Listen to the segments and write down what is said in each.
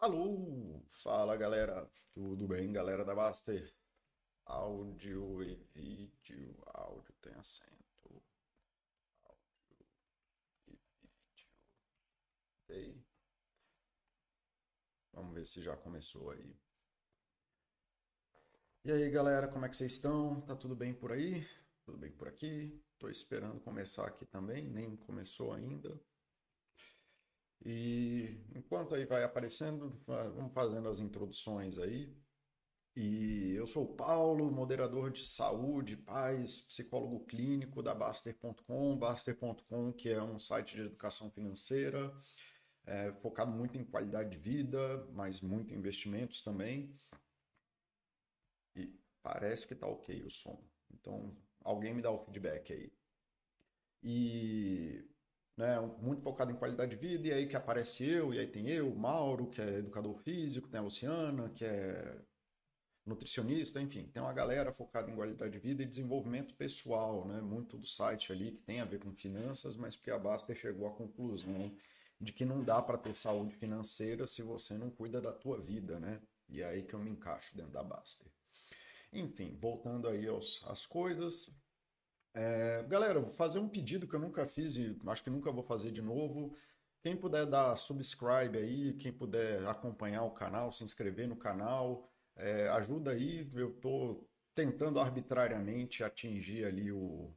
Alô, fala galera, tudo bem, galera da Baster? Áudio e vídeo, áudio tem acento, áudio e vídeo, ok? Vamos ver se já começou aí. E aí galera, como é que vocês estão? Tá tudo bem por aí? Tudo bem por aqui? Tô esperando começar aqui também, nem começou ainda. E enquanto aí vai aparecendo, vamos fazendo as introduções aí. E eu sou o Paulo, moderador de saúde, paz, psicólogo clínico da Baster.com. Baster.com, que é um site de educação financeira, é, focado muito em qualidade de vida, mas muito em investimentos também. E parece que tá ok o som. Então, alguém me dá o feedback aí. E né, muito focado em qualidade de vida, e aí que aparece eu, e aí tem eu, Mauro, que é educador físico, tem a Luciana, que é nutricionista, enfim, tem uma galera focada em qualidade de vida e desenvolvimento pessoal, né, muito do site ali que tem a ver com finanças, mas porque a Baster chegou à conclusão de que não dá para ter saúde financeira se você não cuida da tua vida, né? E é aí que eu me encaixo dentro da Baster. Enfim, voltando aí aos, às coisas, é, galera, vou fazer um pedido que eu nunca fiz e acho que nunca vou fazer de novo. Quem puder dar subscribe aí, quem puder acompanhar o canal, se inscrever no canal, é, ajuda aí. Eu estou tentando arbitrariamente atingir ali o,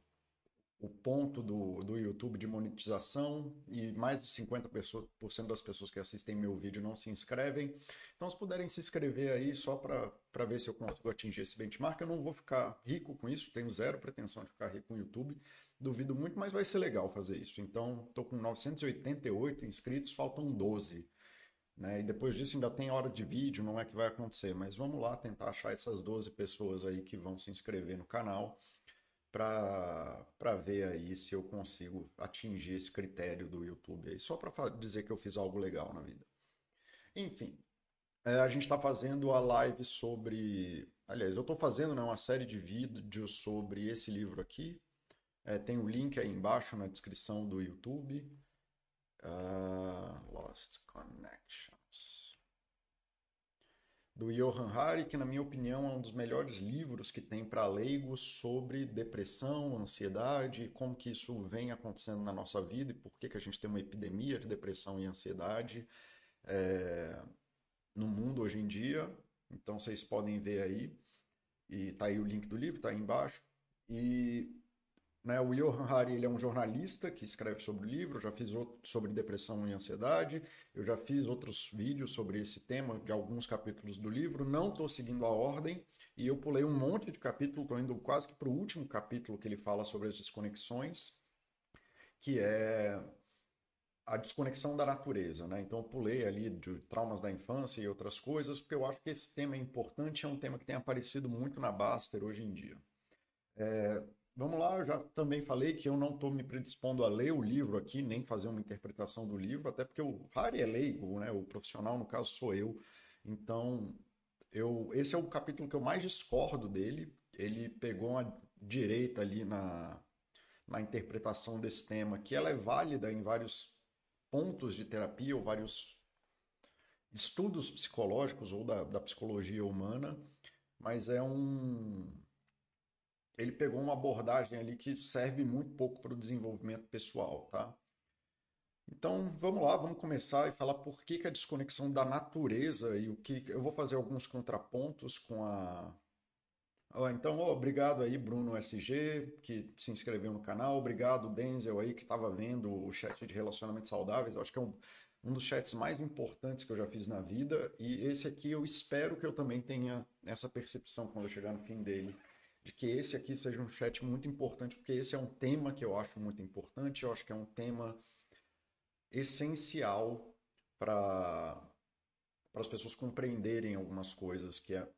o ponto do, do YouTube de monetização e mais de 50% das pessoas que assistem meu vídeo não se inscrevem. Então, se puderem se inscrever aí só para ver se eu consigo atingir esse benchmark, eu não vou ficar rico com isso, tenho zero pretensão de ficar rico com o YouTube, duvido muito, mas vai ser legal fazer isso. Então, estou com 988 inscritos, faltam 12. Né? E depois disso ainda tem hora de vídeo, não é que vai acontecer, mas vamos lá tentar achar essas 12 pessoas aí que vão se inscrever no canal para ver aí se eu consigo atingir esse critério do YouTube aí, só para dizer que eu fiz algo legal na vida. Enfim, é, a gente está fazendo a live sobre. Aliás, eu estou fazendo né, uma série de vídeos sobre esse livro aqui. É, tem o um link aí embaixo na descrição do YouTube. Uh, Lost Connections do Johan Hari, que na minha opinião é um dos melhores livros que tem para leigos sobre depressão, ansiedade, como que isso vem acontecendo na nossa vida e por que, que a gente tem uma epidemia de depressão e ansiedade é, no mundo hoje em dia. Então vocês podem ver aí, e tá aí o link do livro, tá aí embaixo. E né? O Johan Hari ele é um jornalista que escreve sobre o livro, já fiz outro sobre depressão e ansiedade, eu já fiz outros vídeos sobre esse tema de alguns capítulos do livro, não estou seguindo a ordem e eu pulei um monte de capítulo, estou indo quase que para o último capítulo que ele fala sobre as desconexões, que é a desconexão da natureza, né? Então eu pulei ali de traumas da infância e outras coisas, porque eu acho que esse tema é importante, é um tema que tem aparecido muito na Baster hoje em dia. É, Vamos lá, eu já também falei que eu não estou me predispondo a ler o livro aqui, nem fazer uma interpretação do livro, até porque o Harry é leigo, né? o profissional, no caso, sou eu. Então, eu, esse é o capítulo que eu mais discordo dele. Ele pegou uma direita ali na, na interpretação desse tema, que ela é válida em vários pontos de terapia ou vários estudos psicológicos ou da, da psicologia humana, mas é um ele pegou uma abordagem ali que serve muito pouco para o desenvolvimento pessoal, tá? Então, vamos lá, vamos começar e falar por que, que a desconexão da natureza e o que eu vou fazer alguns contrapontos com a então, oh, obrigado aí, Bruno SG, que se inscreveu no canal. Obrigado, Denzel, aí, que estava vendo o chat de relacionamentos saudáveis. Eu acho que é um, um dos chats mais importantes que eu já fiz na vida. E esse aqui eu espero que eu também tenha essa percepção quando eu chegar no fim dele de que esse aqui seja um chat muito importante, porque esse é um tema que eu acho muito importante, eu acho que é um tema essencial para as pessoas compreenderem algumas coisas, que é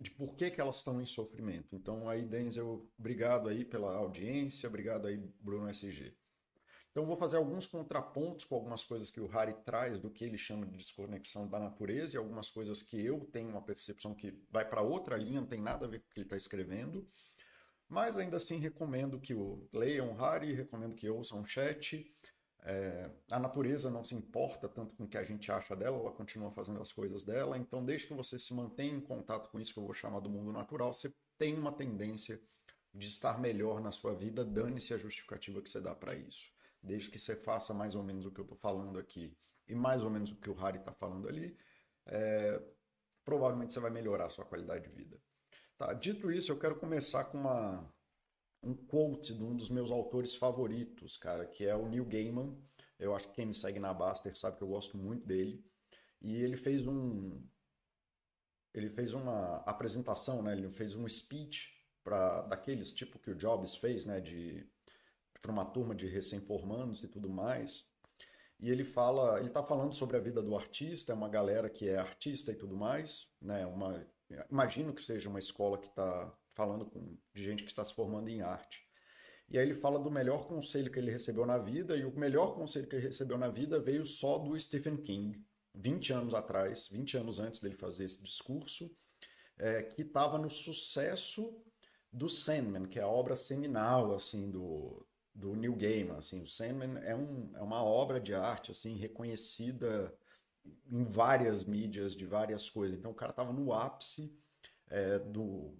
de por que, que elas estão em sofrimento. Então aí, Denzel, obrigado aí pela audiência, obrigado aí, Bruno SG. Então, vou fazer alguns contrapontos com algumas coisas que o Harry traz do que ele chama de desconexão da natureza e algumas coisas que eu tenho uma percepção que vai para outra linha, não tem nada a ver com o que ele está escrevendo. Mas ainda assim, recomendo que o leiam o Harry, recomendo que ouçam chat. É, a natureza não se importa tanto com o que a gente acha dela, ela continua fazendo as coisas dela. Então, desde que você se mantenha em contato com isso que eu vou chamar do mundo natural, você tem uma tendência de estar melhor na sua vida, dane-se a justificativa que você dá para isso. Desde que você faça mais ou menos o que eu estou falando aqui e mais ou menos o que o Harry está falando ali, é, provavelmente você vai melhorar a sua qualidade de vida. Tá, dito isso, eu quero começar com uma, um quote de um dos meus autores favoritos, cara, que é o Neil Gaiman. Eu acho que quem me segue na Baster sabe que eu gosto muito dele. E ele fez um ele fez uma apresentação, né? Ele fez um speech para daqueles tipo que o Jobs fez, né, de para uma turma de recém-formandos e tudo mais. E ele fala, ele está falando sobre a vida do artista, é uma galera que é artista e tudo mais, né? Uma, imagino que seja uma escola que está falando com, de gente que está se formando em arte. E aí ele fala do melhor conselho que ele recebeu na vida, e o melhor conselho que ele recebeu na vida veio só do Stephen King, 20 anos atrás, 20 anos antes dele fazer esse discurso, é, que estava no sucesso do Sandman, que é a obra seminal assim do, do Neil Gaiman. Assim, o Sandman é, um, é uma obra de arte assim reconhecida em várias mídias, de várias coisas. Então o cara estava no ápice é, do,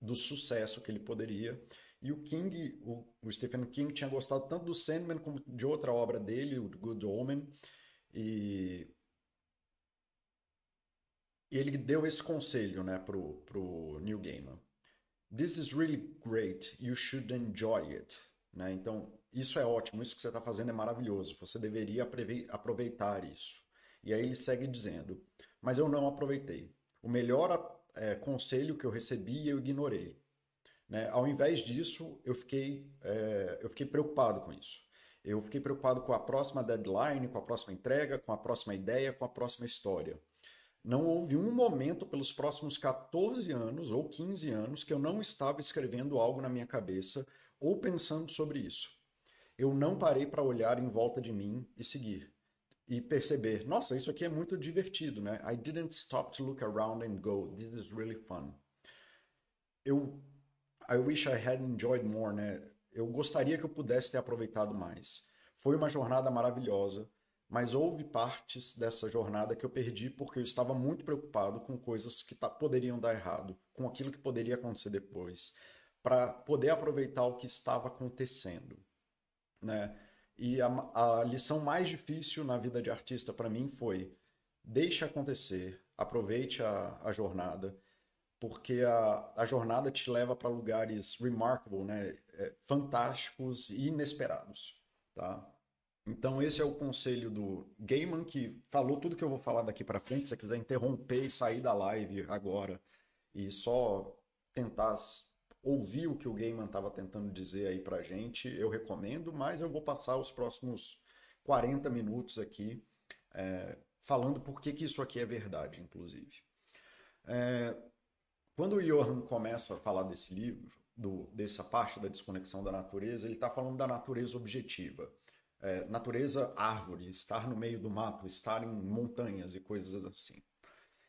do sucesso que ele poderia. E o King, o, o, Stephen King, tinha gostado tanto do Sandman como de outra obra dele, o Good Omen. E, ele deu esse conselho né, pro, pro Neil Gaiman. This is really great. You should enjoy it. Né? Então, isso é ótimo, isso que você está fazendo é maravilhoso, você deveria aproveitar isso. E aí ele segue dizendo: Mas eu não aproveitei. O melhor é, conselho que eu recebi, eu ignorei. Né? Ao invés disso, eu fiquei, é, eu fiquei preocupado com isso. Eu fiquei preocupado com a próxima deadline, com a próxima entrega, com a próxima ideia, com a próxima história. Não houve um momento pelos próximos 14 anos ou 15 anos que eu não estava escrevendo algo na minha cabeça ou pensando sobre isso. Eu não parei para olhar em volta de mim e seguir. E perceber, nossa, isso aqui é muito divertido, né? I didn't stop to look around and go, this is really fun. Eu, I wish I had enjoyed more, né? Eu gostaria que eu pudesse ter aproveitado mais. Foi uma jornada maravilhosa, mas houve partes dessa jornada que eu perdi porque eu estava muito preocupado com coisas que poderiam dar errado, com aquilo que poderia acontecer depois para poder aproveitar o que estava acontecendo, né? E a, a lição mais difícil na vida de artista para mim foi deixe acontecer, aproveite a, a jornada, porque a, a jornada te leva para lugares remarkable, né? É, fantásticos e inesperados, tá? Então esse é o conselho do Gaiman que falou tudo que eu vou falar daqui para frente. Se você quiser interromper e sair da live agora e só tentar ouvir o que o Gaiman estava tentando dizer aí para gente, eu recomendo, mas eu vou passar os próximos 40 minutos aqui é, falando por que, que isso aqui é verdade, inclusive. É, quando o Johan começa a falar desse livro, do, dessa parte da desconexão da natureza, ele está falando da natureza objetiva. É, natureza árvore, estar no meio do mato, estar em montanhas e coisas assim.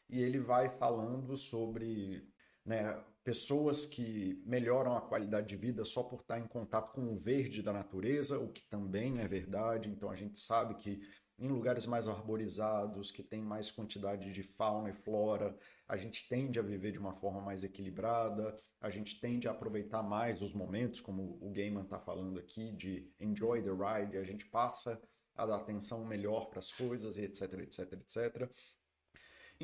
E ele vai falando sobre né, pessoas que melhoram a qualidade de vida só por estar em contato com o verde da natureza, o que também é verdade. Então a gente sabe que em lugares mais arborizados, que tem mais quantidade de fauna e flora, a gente tende a viver de uma forma mais equilibrada, a gente tende a aproveitar mais os momentos, como o Gaiman está falando aqui, de enjoy the ride, a gente passa a dar atenção melhor para as coisas, etc, etc, etc.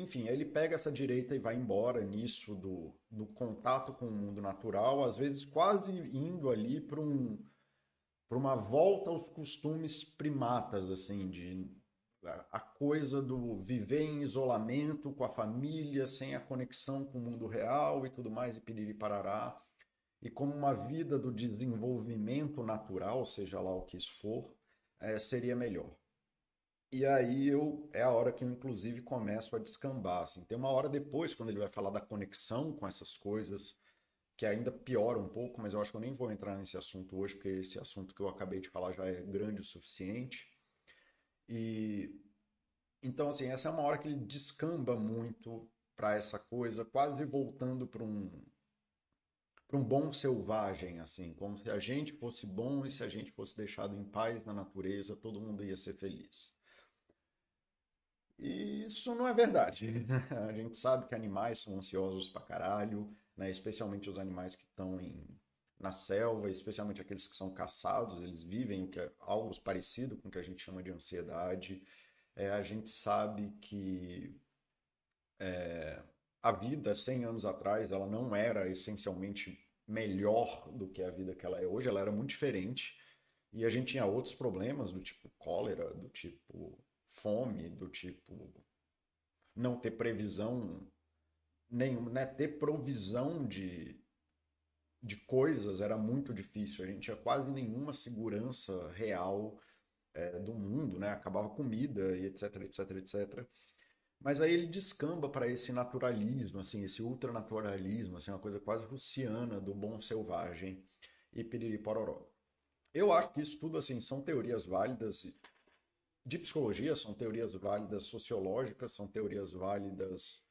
Enfim, ele pega essa direita e vai embora nisso do, do contato com o mundo natural, às vezes quase indo ali para um, uma volta aos costumes primatas, assim, de a coisa do viver em isolamento com a família, sem a conexão com o mundo real e tudo mais, e piriri parará, e como uma vida do desenvolvimento natural, seja lá o que isso for, é, seria melhor. E aí eu é a hora que eu inclusive começo a descambar. Assim. Tem uma hora depois, quando ele vai falar da conexão com essas coisas, que ainda piora um pouco, mas eu acho que eu nem vou entrar nesse assunto hoje, porque esse assunto que eu acabei de falar já é grande o suficiente. E então assim, essa é uma hora que ele descamba muito para essa coisa, quase voltando para um para um bom selvagem, assim, como se a gente fosse bom e se a gente fosse deixado em paz na natureza, todo mundo ia ser feliz. E isso não é verdade. A gente sabe que animais são ansiosos pra caralho, né? especialmente os animais que estão na selva, especialmente aqueles que são caçados, eles vivem o que é algo parecido com o que a gente chama de ansiedade. É, a gente sabe que é, a vida 100 anos atrás ela não era essencialmente melhor do que a vida que ela é hoje, ela era muito diferente. E a gente tinha outros problemas do tipo cólera, do tipo fome, do tipo não ter previsão nenhuma, né? Ter provisão de, de coisas era muito difícil. A gente tinha quase nenhuma segurança real é, do mundo, né? Acabava comida e etc, etc, etc. Mas aí ele descamba para esse naturalismo, assim, esse ultranaturalismo, assim, uma coisa quase russiana do bom selvagem e piriri pororó. Eu acho que isso tudo assim são teorias válidas de psicologia, são teorias válidas sociológicas, são teorias válidas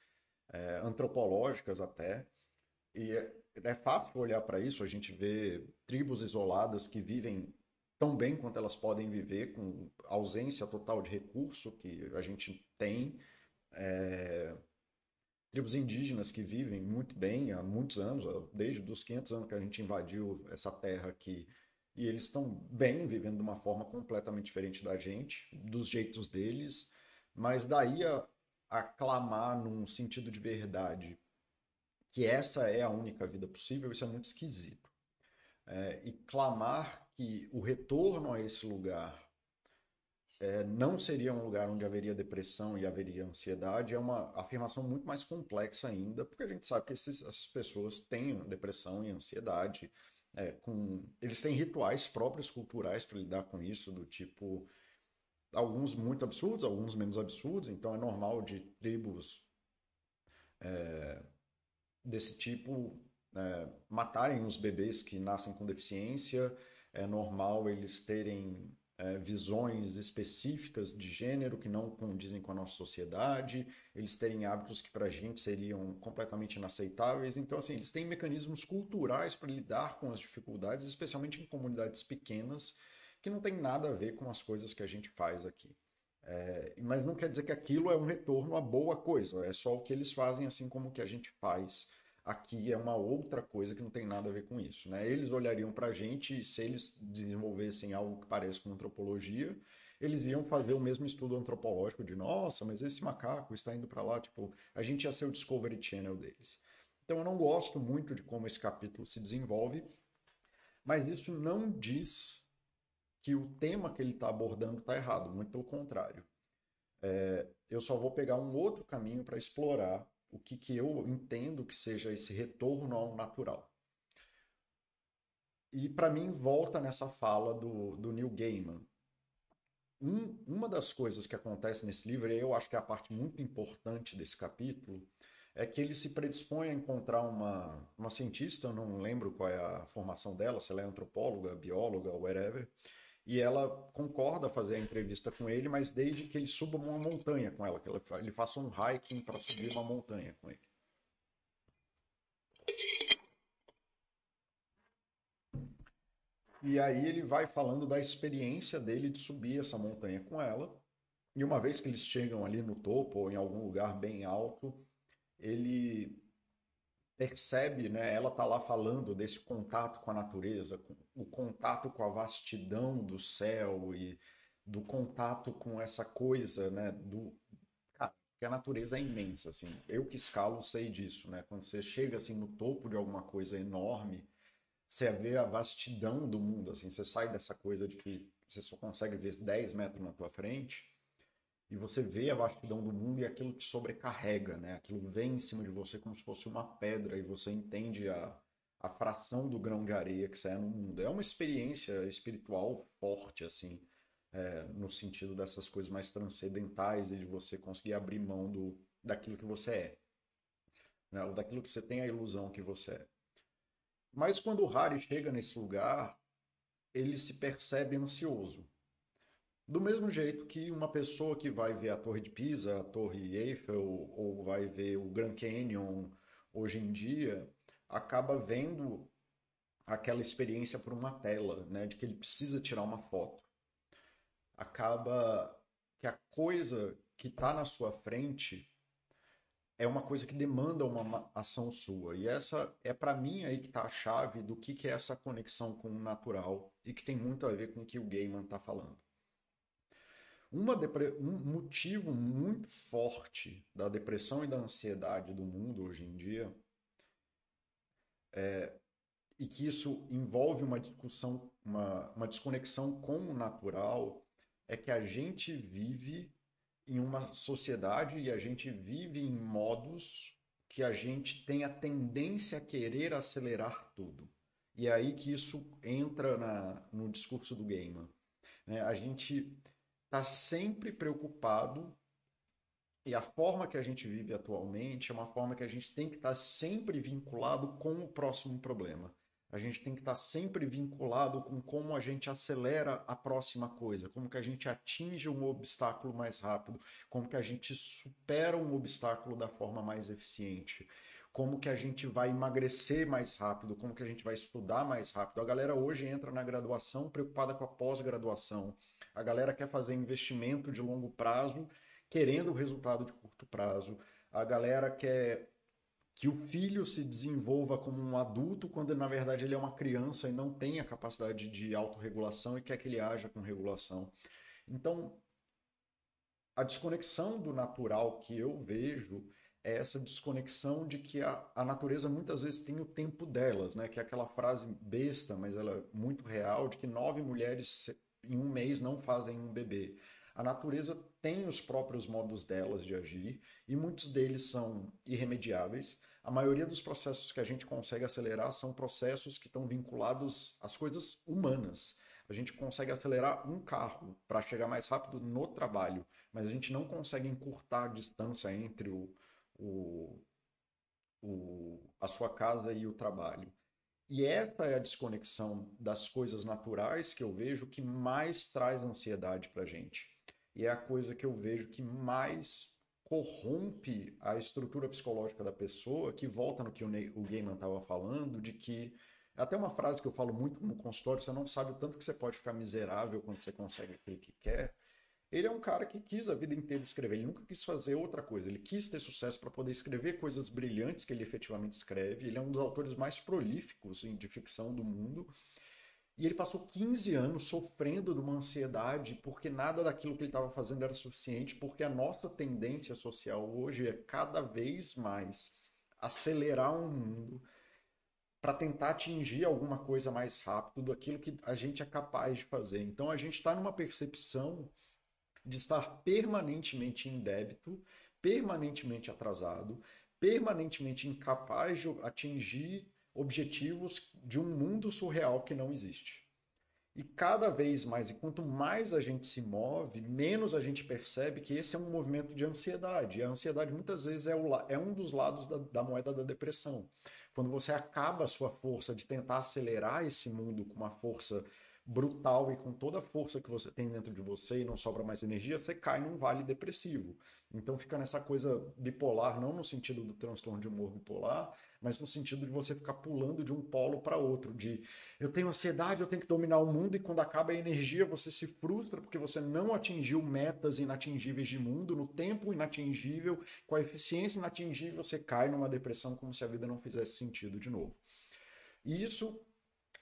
é, antropológicas até. E é, é fácil olhar para isso, a gente vê tribos isoladas que vivem tão bem quanto elas podem viver, com ausência total de recurso que a gente tem. É, tribos indígenas que vivem muito bem há muitos anos, desde os 500 anos que a gente invadiu essa terra aqui, e eles estão bem, vivendo de uma forma completamente diferente da gente, dos jeitos deles, mas daí a, a clamar num sentido de verdade que essa é a única vida possível, isso é muito esquisito. É, e clamar que o retorno a esse lugar é, não seria um lugar onde haveria depressão e haveria ansiedade é uma afirmação muito mais complexa ainda, porque a gente sabe que esses, essas pessoas têm depressão e ansiedade, é, com, eles têm rituais próprios culturais para lidar com isso, do tipo alguns muito absurdos, alguns menos absurdos. Então é normal de tribos é, desse tipo é, matarem os bebês que nascem com deficiência. É normal eles terem é, visões específicas de gênero que não condizem com a nossa sociedade, eles terem hábitos que para a gente seriam completamente inaceitáveis. Então, assim, eles têm mecanismos culturais para lidar com as dificuldades, especialmente em comunidades pequenas, que não tem nada a ver com as coisas que a gente faz aqui. É, mas não quer dizer que aquilo é um retorno a boa coisa, é só o que eles fazem, assim como o que a gente faz aqui é uma outra coisa que não tem nada a ver com isso. Né? Eles olhariam para a gente e se eles desenvolvessem algo que pareça com antropologia, eles iam fazer o mesmo estudo antropológico de nossa, mas esse macaco está indo para lá, tipo, a gente ia ser o Discovery Channel deles. Então eu não gosto muito de como esse capítulo se desenvolve, mas isso não diz que o tema que ele está abordando está errado, muito pelo contrário. É, eu só vou pegar um outro caminho para explorar o que, que eu entendo que seja esse retorno ao natural. E para mim volta nessa fala do, do Neil Gaiman. Um, uma das coisas que acontece nesse livro, e eu acho que é a parte muito importante desse capítulo, é que ele se predispõe a encontrar uma, uma cientista, eu não lembro qual é a formação dela, se ela é antropóloga, bióloga, whatever, e ela concorda fazer a entrevista com ele, mas desde que ele suba uma montanha com ela, que ele faça um hiking para subir uma montanha com ele. E aí ele vai falando da experiência dele de subir essa montanha com ela. E uma vez que eles chegam ali no topo ou em algum lugar bem alto, ele percebe, né? Ela tá lá falando desse contato com a natureza, o contato com a vastidão do céu e do contato com essa coisa, né? Do que a natureza é imensa, assim. Eu que escalo sei disso, né? Quando você chega assim no topo de alguma coisa enorme, você vê a vastidão do mundo, assim. Você sai dessa coisa de que você só consegue ver 10 metros na tua frente e você vê a vastidão do mundo e aquilo te sobrecarrega, né? Aquilo vem em cima de você como se fosse uma pedra e você entende a, a fração do grão de areia que é no mundo. É uma experiência espiritual forte, assim, é, no sentido dessas coisas mais transcendentais e de você conseguir abrir mão do, daquilo que você é. Né? Ou daquilo que você tem a ilusão que você é. Mas quando o Harry chega nesse lugar, ele se percebe ansioso. Do mesmo jeito que uma pessoa que vai ver a Torre de Pisa, a Torre Eiffel, ou vai ver o Grand Canyon hoje em dia, acaba vendo aquela experiência por uma tela, né, de que ele precisa tirar uma foto. Acaba que a coisa que está na sua frente é uma coisa que demanda uma ação sua. E essa é para mim aí que está a chave do que, que é essa conexão com o natural e que tem muito a ver com o que o Gaiman está falando. Uma um motivo muito forte da depressão e da ansiedade do mundo hoje em dia é, e que isso envolve uma discussão, uma, uma desconexão com o natural, é que a gente vive em uma sociedade e a gente vive em modos que a gente tem a tendência a querer acelerar tudo. E é aí que isso entra na, no discurso do Gaiman. Né? A gente está sempre preocupado e a forma que a gente vive atualmente é uma forma que a gente tem que estar tá sempre vinculado com o próximo problema. A gente tem que estar sempre vinculado com como a gente acelera a próxima coisa, como que a gente atinge um obstáculo mais rápido, como que a gente supera um obstáculo da forma mais eficiente, como que a gente vai emagrecer mais rápido, como que a gente vai estudar mais rápido. A galera hoje entra na graduação preocupada com a pós-graduação. A galera quer fazer investimento de longo prazo, querendo o resultado de curto prazo. A galera quer que o filho se desenvolva como um adulto quando na verdade ele é uma criança e não tem a capacidade de autorregulação e quer que ele haja com regulação. Então, a desconexão do natural que eu vejo é essa desconexão de que a, a natureza muitas vezes tem o tempo delas, né? Que é aquela frase besta, mas ela é muito real, de que nove mulheres em um mês não fazem um bebê. A natureza tem os próprios modos delas de agir e muitos deles são irremediáveis a maioria dos processos que a gente consegue acelerar são processos que estão vinculados às coisas humanas. A gente consegue acelerar um carro para chegar mais rápido no trabalho, mas a gente não consegue encurtar a distância entre o, o, o, a sua casa e o trabalho. E essa é a desconexão das coisas naturais que eu vejo que mais traz ansiedade para a gente. E é a coisa que eu vejo que mais corrompe a estrutura psicológica da pessoa, que volta no que o, Ney, o Gaiman estava falando, de que até uma frase que eu falo muito no consultório, você não sabe o tanto que você pode ficar miserável quando você consegue aquilo que quer. Ele é um cara que quis a vida inteira escrever, ele nunca quis fazer outra coisa, ele quis ter sucesso para poder escrever coisas brilhantes que ele efetivamente escreve. Ele é um dos autores mais prolíficos de ficção do mundo. E ele passou 15 anos sofrendo de uma ansiedade porque nada daquilo que ele estava fazendo era suficiente, porque a nossa tendência social hoje é cada vez mais acelerar um mundo para tentar atingir alguma coisa mais rápido daquilo que a gente é capaz de fazer. Então a gente está numa percepção de estar permanentemente em débito, permanentemente atrasado, permanentemente incapaz de atingir objetivos de um mundo surreal que não existe. E cada vez mais, e quanto mais a gente se move, menos a gente percebe que esse é um movimento de ansiedade. E a ansiedade muitas vezes é, o, é um dos lados da, da moeda da depressão. Quando você acaba a sua força de tentar acelerar esse mundo com uma força brutal e com toda a força que você tem dentro de você e não sobra mais energia, você cai num vale depressivo. Então fica nessa coisa bipolar, não no sentido do transtorno de humor bipolar, mas no sentido de você ficar pulando de um polo para outro, de eu tenho ansiedade, eu tenho que dominar o mundo e quando acaba a energia você se frustra porque você não atingiu metas inatingíveis de mundo no tempo inatingível, com a eficiência inatingível, você cai numa depressão como se a vida não fizesse sentido de novo. E isso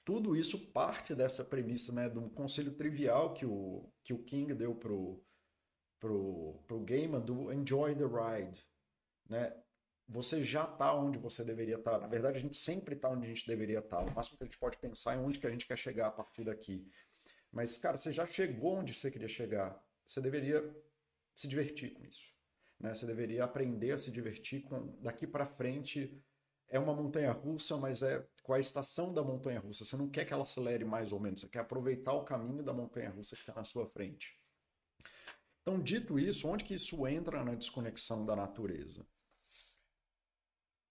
tudo isso parte dessa premissa, né, um conselho trivial que o, que o King deu pro pro, pro Gaiman do enjoy the ride, né? Você já está onde você deveria estar. Tá. Na verdade, a gente sempre está onde a gente deveria estar. Tá. O máximo que a gente pode pensar é onde que a gente quer chegar a partir daqui. Mas, cara, você já chegou onde você queria chegar. Você deveria se divertir com isso. Né? Você deveria aprender a se divertir com daqui para frente é uma montanha russa, mas é com a estação da montanha russa. Você não quer que ela acelere mais ou menos, você quer aproveitar o caminho da montanha russa que está na sua frente. Então, dito isso, onde que isso entra na desconexão da natureza?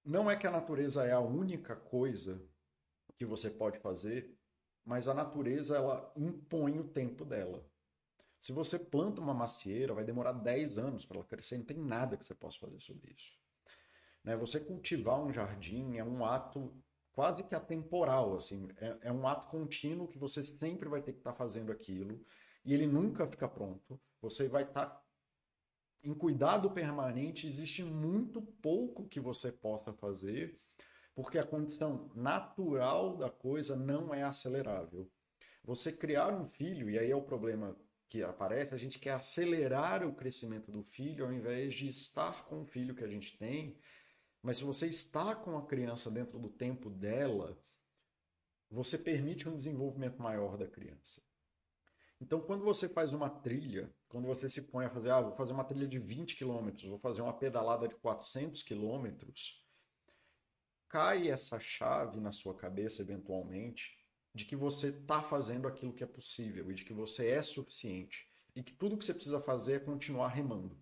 Não é que a natureza é a única coisa que você pode fazer, mas a natureza ela impõe o tempo dela. Se você planta uma macieira, vai demorar 10 anos para ela crescer, não tem nada que você possa fazer sobre isso. Né? Você cultivar um jardim é um ato quase que atemporal, assim, é, é um ato contínuo que você sempre vai ter que estar tá fazendo aquilo e ele nunca fica pronto. Você vai estar tá em cuidado permanente, existe muito pouco que você possa fazer, porque a condição natural da coisa não é acelerável. Você criar um filho, e aí é o problema que aparece, a gente quer acelerar o crescimento do filho ao invés de estar com o filho que a gente tem mas se você está com a criança dentro do tempo dela, você permite um desenvolvimento maior da criança. Então, quando você faz uma trilha, quando você se põe a fazer, ah, vou fazer uma trilha de 20 km, vou fazer uma pedalada de 400 km, cai essa chave na sua cabeça, eventualmente, de que você está fazendo aquilo que é possível e de que você é suficiente. E que tudo que você precisa fazer é continuar remando.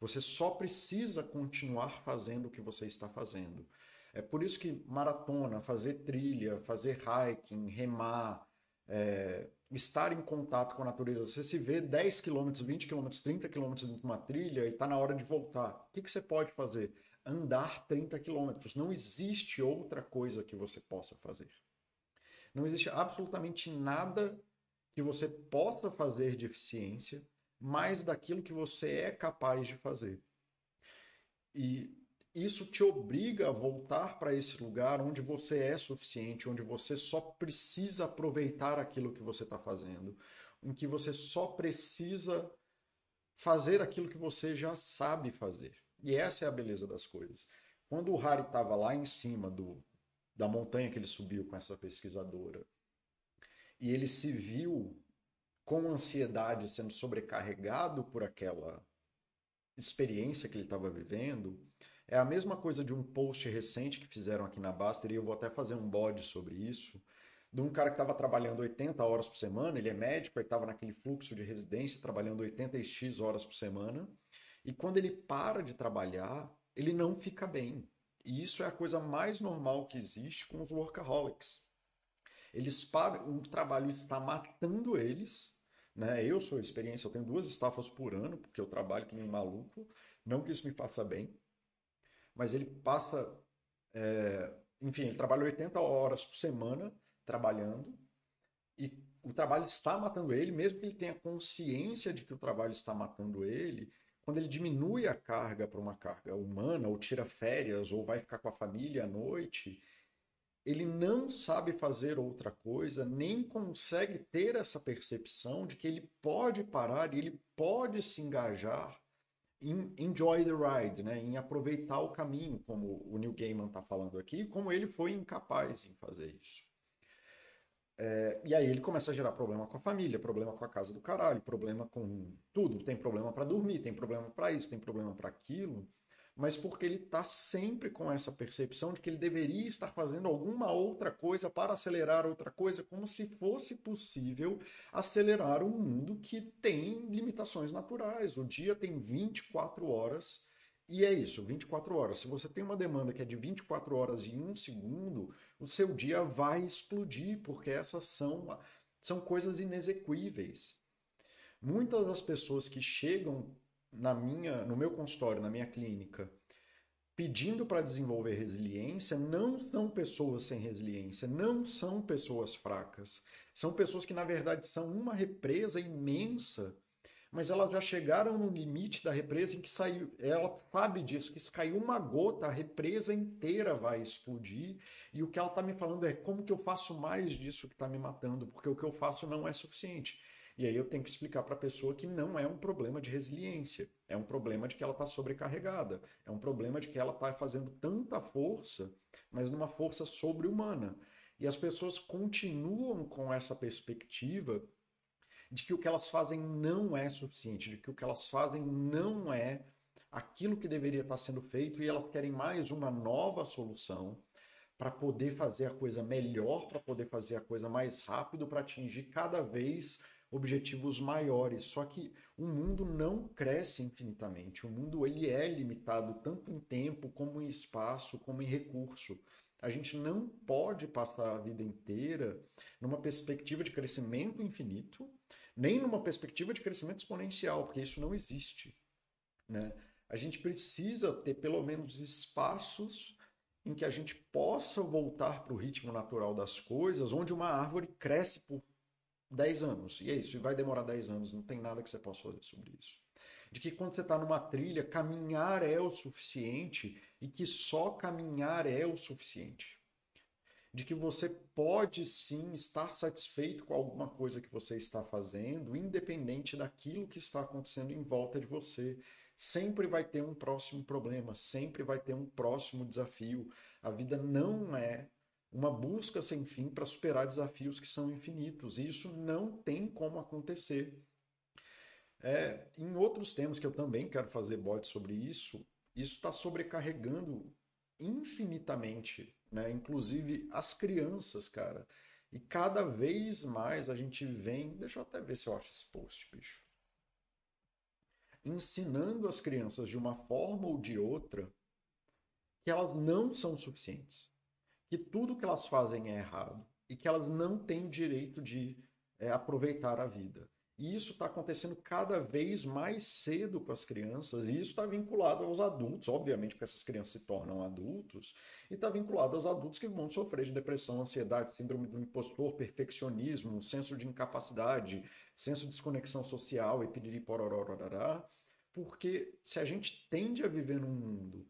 Você só precisa continuar fazendo o que você está fazendo. É por isso que maratona, fazer trilha, fazer hiking, remar, é, estar em contato com a natureza. Você se vê 10 km, 20 km, 30 km de uma trilha e está na hora de voltar. O que, que você pode fazer? Andar 30 km. Não existe outra coisa que você possa fazer. Não existe absolutamente nada que você possa fazer de eficiência mais daquilo que você é capaz de fazer. E isso te obriga a voltar para esse lugar onde você é suficiente, onde você só precisa aproveitar aquilo que você está fazendo, em que você só precisa fazer aquilo que você já sabe fazer. E essa é a beleza das coisas. Quando o Harry estava lá em cima do, da montanha que ele subiu com essa pesquisadora, e ele se viu com ansiedade, sendo sobrecarregado por aquela experiência que ele estava vivendo, é a mesma coisa de um post recente que fizeram aqui na Baster, e eu vou até fazer um bode sobre isso, de um cara que estava trabalhando 80 horas por semana, ele é médico, ele estava naquele fluxo de residência, trabalhando 80x horas por semana, e quando ele para de trabalhar, ele não fica bem. E isso é a coisa mais normal que existe com os workaholics. Eles param, o trabalho está matando eles, né? Eu sou experiência, eu tenho duas estafas por ano, porque eu trabalho que nem maluco. Não que isso me faça bem, mas ele passa. É... enfim, ele trabalha 80 horas por semana trabalhando e o trabalho está matando ele, mesmo que ele tenha consciência de que o trabalho está matando ele. Quando ele diminui a carga para uma carga humana, ou tira férias, ou vai ficar com a família à noite, ele não sabe fazer outra coisa, nem consegue ter essa percepção de que ele pode parar e ele pode se engajar em enjoy the ride, né? em aproveitar o caminho, como o Neil Gaiman está falando aqui, como ele foi incapaz em fazer isso. É, e aí ele começa a gerar problema com a família, problema com a casa do caralho, problema com tudo. Tem problema para dormir, tem problema para isso, tem problema para aquilo mas porque ele está sempre com essa percepção de que ele deveria estar fazendo alguma outra coisa para acelerar outra coisa, como se fosse possível acelerar um mundo que tem limitações naturais. O dia tem 24 horas. E é isso, 24 horas. Se você tem uma demanda que é de 24 horas e um segundo, o seu dia vai explodir, porque essas são, são coisas inexequíveis. Muitas das pessoas que chegam na minha, no meu consultório, na minha clínica, pedindo para desenvolver resiliência, não são pessoas sem resiliência, não são pessoas fracas. São pessoas que, na verdade, são uma represa imensa, mas elas já chegaram no limite da represa em que saiu. Ela sabe disso, que se cair uma gota, a represa inteira vai explodir. E o que ela está me falando é como que eu faço mais disso que está me matando, porque o que eu faço não é suficiente. E aí eu tenho que explicar para a pessoa que não é um problema de resiliência, é um problema de que ela está sobrecarregada, é um problema de que ela está fazendo tanta força, mas numa força sobre-humana. E as pessoas continuam com essa perspectiva de que o que elas fazem não é suficiente, de que o que elas fazem não é aquilo que deveria estar sendo feito e elas querem mais uma nova solução para poder fazer a coisa melhor, para poder fazer a coisa mais rápido, para atingir cada vez objetivos maiores. Só que o mundo não cresce infinitamente. O mundo ele é limitado tanto em tempo, como em espaço, como em recurso. A gente não pode passar a vida inteira numa perspectiva de crescimento infinito, nem numa perspectiva de crescimento exponencial, porque isso não existe. Né? A gente precisa ter pelo menos espaços em que a gente possa voltar para o ritmo natural das coisas, onde uma árvore cresce por 10 anos. E é isso, e vai demorar 10 anos, não tem nada que você possa fazer sobre isso. De que quando você está numa trilha, caminhar é o suficiente e que só caminhar é o suficiente. De que você pode sim estar satisfeito com alguma coisa que você está fazendo, independente daquilo que está acontecendo em volta de você. Sempre vai ter um próximo problema, sempre vai ter um próximo desafio. A vida não é uma busca sem fim para superar desafios que são infinitos. E isso não tem como acontecer. É, em outros temas que eu também quero fazer bode sobre isso, isso está sobrecarregando infinitamente, né? Inclusive as crianças, cara. E cada vez mais a gente vem. Deixa eu até ver se eu acho esse post, bicho. Ensinando as crianças de uma forma ou de outra que elas não são suficientes que tudo que elas fazem é errado e que elas não têm direito de é, aproveitar a vida. E isso está acontecendo cada vez mais cedo com as crianças, e isso está vinculado aos adultos, obviamente, porque essas crianças se tornam adultos, e está vinculado aos adultos que vão sofrer de depressão, ansiedade, síndrome do impostor, perfeccionismo, senso de incapacidade, senso de desconexão social, e pororororará, porque se a gente tende a viver num mundo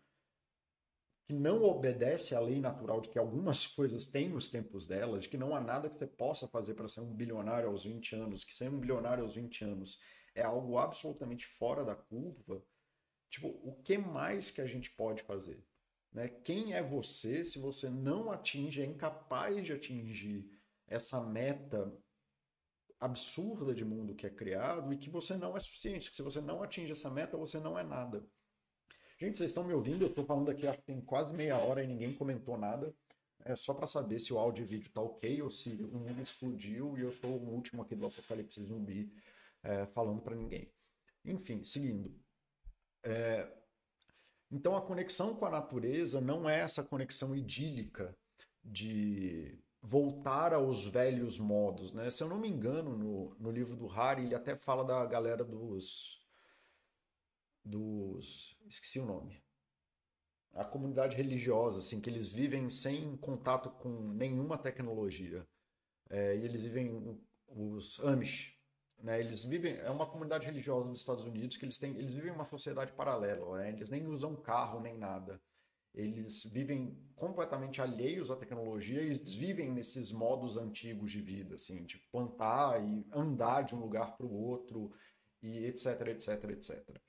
que não obedece à lei natural de que algumas coisas têm os tempos delas, de que não há nada que você possa fazer para ser um bilionário aos 20 anos, que ser um bilionário aos 20 anos é algo absolutamente fora da curva, tipo, o que mais que a gente pode fazer? Né? Quem é você se você não atinge, é incapaz de atingir essa meta absurda de mundo que é criado e que você não é suficiente, que se você não atinge essa meta, você não é nada. Gente, vocês estão me ouvindo? Eu estou falando aqui há tem quase meia hora e ninguém comentou nada. É só para saber se o áudio e vídeo está ok ou se o mundo explodiu e eu sou o último aqui do Apocalipse Zumbi é, falando para ninguém. Enfim, seguindo. É, então a conexão com a natureza não é essa conexão idílica de voltar aos velhos modos. Né? Se eu não me engano, no, no livro do Hari, ele até fala da galera dos dos. esqueci o nome. A comunidade religiosa, assim, que eles vivem sem contato com nenhuma tecnologia. É, e eles vivem os Amish, né? Eles vivem é uma comunidade religiosa dos Estados Unidos que eles têm, eles vivem uma sociedade paralela, né? Eles nem usam carro nem nada. Eles vivem completamente alheios à tecnologia, eles vivem nesses modos antigos de vida, assim, de plantar e andar de um lugar para o outro e etc, etc, etc.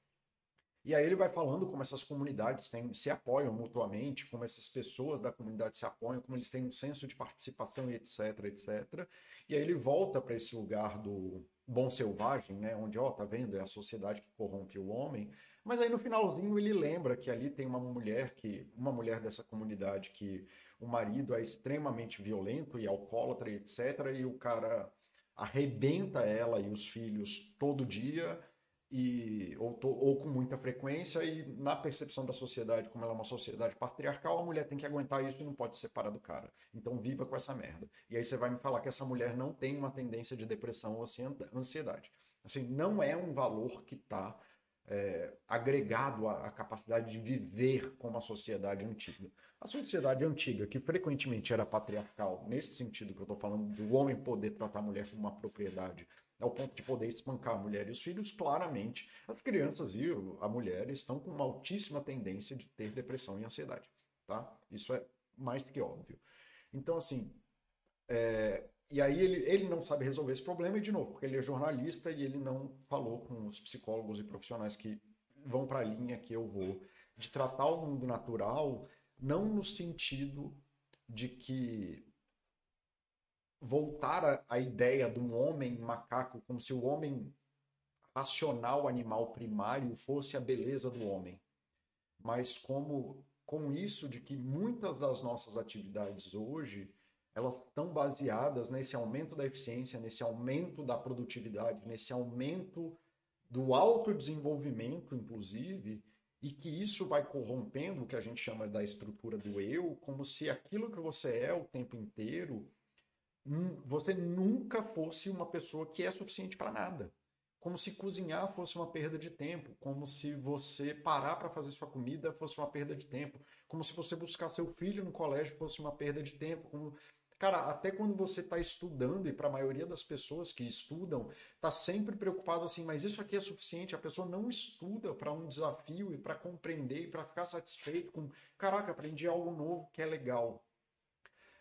E aí ele vai falando como essas comunidades têm, se apoiam mutuamente, como essas pessoas da comunidade se apoiam, como eles têm um senso de participação e etc, etc. E aí ele volta para esse lugar do bom selvagem, né, onde, ó, tá vendo, é a sociedade que corrompe o homem. Mas aí no finalzinho ele lembra que ali tem uma mulher que, uma mulher dessa comunidade que o marido é extremamente violento e alcoólatra e etc, e o cara arrebenta ela e os filhos todo dia e ou, ou, com muita frequência e na percepção da sociedade, como ela é uma sociedade patriarcal, a mulher tem que aguentar isso e não pode se separar do cara. Então viva com essa merda. E aí você vai me falar que essa mulher não tem uma tendência de depressão ou ansiedade. Assim, não é um valor que está é, agregado à, à, capacidade de viver como a sociedade antiga. A sociedade antiga, que frequentemente era patriarcal, nesse sentido que eu estou falando, de o homem poder tratar a mulher como uma propriedade, ao ponto de poder espancar a mulher e os filhos, claramente as crianças e a mulher estão com uma altíssima tendência de ter depressão e ansiedade, tá? Isso é mais do que óbvio. Então, assim, é... e aí ele, ele não sabe resolver esse problema, e de novo, porque ele é jornalista e ele não falou com os psicólogos e profissionais que vão para a linha que eu vou, de tratar o mundo natural, não no sentido de que voltar à ideia de um homem macaco como se o homem racional animal primário fosse a beleza do homem, mas como com isso de que muitas das nossas atividades hoje elas estão baseadas nesse aumento da eficiência, nesse aumento da produtividade, nesse aumento do autodesenvolvimento, inclusive, e que isso vai corrompendo o que a gente chama da estrutura do eu, como se aquilo que você é o tempo inteiro você nunca fosse uma pessoa que é suficiente para nada. Como se cozinhar fosse uma perda de tempo, como se você parar para fazer sua comida fosse uma perda de tempo, como se você buscar seu filho no colégio fosse uma perda de tempo, como Cara, até quando você está estudando, e para a maioria das pessoas que estudam, está sempre preocupado assim, mas isso aqui é suficiente? A pessoa não estuda para um desafio e para compreender e para ficar satisfeito com, caraca, aprendi algo novo que é legal.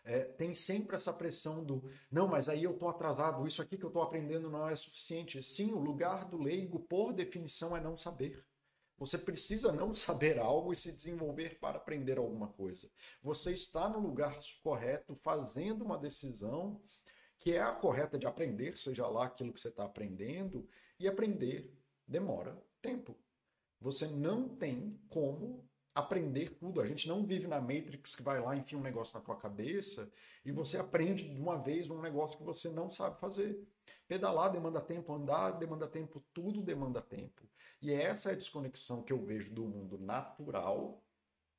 É, tem sempre essa pressão do, não, mas aí eu estou atrasado, isso aqui que eu estou aprendendo não é suficiente. Sim, o lugar do leigo, por definição, é não saber. Você precisa não saber algo e se desenvolver para aprender alguma coisa. Você está no lugar correto, fazendo uma decisão que é a correta de aprender, seja lá aquilo que você está aprendendo, e aprender demora tempo. Você não tem como aprender tudo. A gente não vive na Matrix que vai lá, enfia um negócio na tua cabeça e você aprende de uma vez um negócio que você não sabe fazer. Pedalar demanda tempo, andar demanda tempo, tudo demanda tempo. E essa é a desconexão que eu vejo do mundo natural,